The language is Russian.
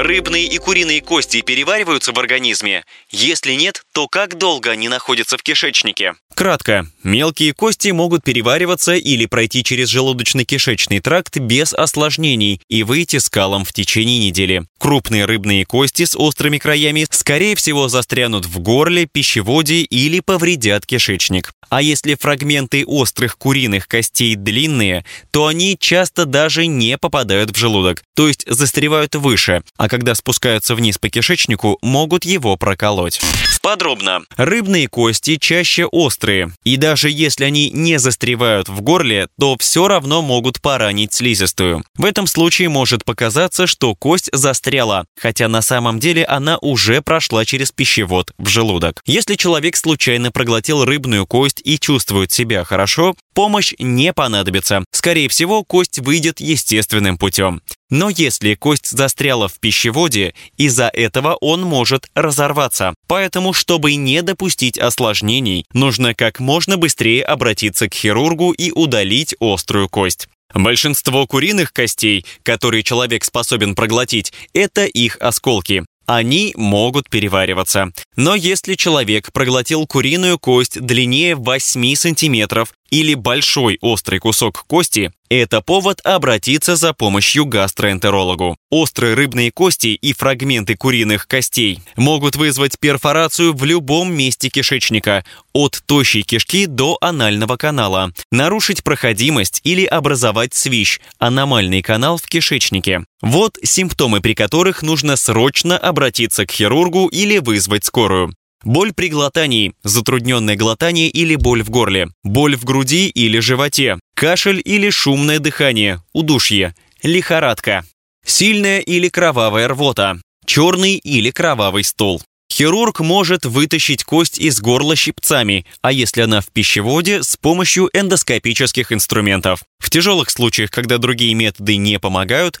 Рыбные и куриные кости перевариваются в организме? Если нет, то как долго они находятся в кишечнике? Кратко. Мелкие кости могут перевариваться или пройти через желудочно-кишечный тракт без осложнений и выйти скалом в течение недели. Крупные рыбные кости с острыми краями, скорее всего, застрянут в горле, пищеводе или повредят кишечник. А если фрагменты острых куриных костей длинные, то они часто даже не попадают в желудок, то есть застревают выше, а когда спускаются вниз по кишечнику, могут его проколоть. Подробно. Рыбные кости чаще острые, и даже если они не застревают в горле, то все равно могут поранить слизистую. В этом случае может показаться, что кость застряла, хотя на самом деле она уже прошла через пищевод в желудок. Если человек случайно проглотил рыбную кость и чувствует себя хорошо, помощь не понадобится. Скорее всего, кость выйдет естественным путем. Но если кость застряла в пищеводе, из-за этого он может разорваться. Поэтому, чтобы не допустить осложнений, нужно как можно быстрее обратиться к хирургу и удалить острую кость. Большинство куриных костей, которые человек способен проглотить, это их осколки. Они могут перевариваться. Но если человек проглотил куриную кость длиннее 8 сантиметров или большой острый кусок кости, это повод обратиться за помощью гастроэнтерологу. Острые рыбные кости и фрагменты куриных костей могут вызвать перфорацию в любом месте кишечника, от тощей кишки до анального канала, нарушить проходимость или образовать свищ, аномальный канал в кишечнике. Вот симптомы, при которых нужно срочно обратиться к хирургу или вызвать скорую. Боль при глотании, затрудненное глотание или боль в горле, боль в груди или животе, кашель или шумное дыхание, удушье, лихорадка, сильная или кровавая рвота, черный или кровавый стол. Хирург может вытащить кость из горла щипцами, а если она в пищеводе, с помощью эндоскопических инструментов. В тяжелых случаях, когда другие методы не помогают,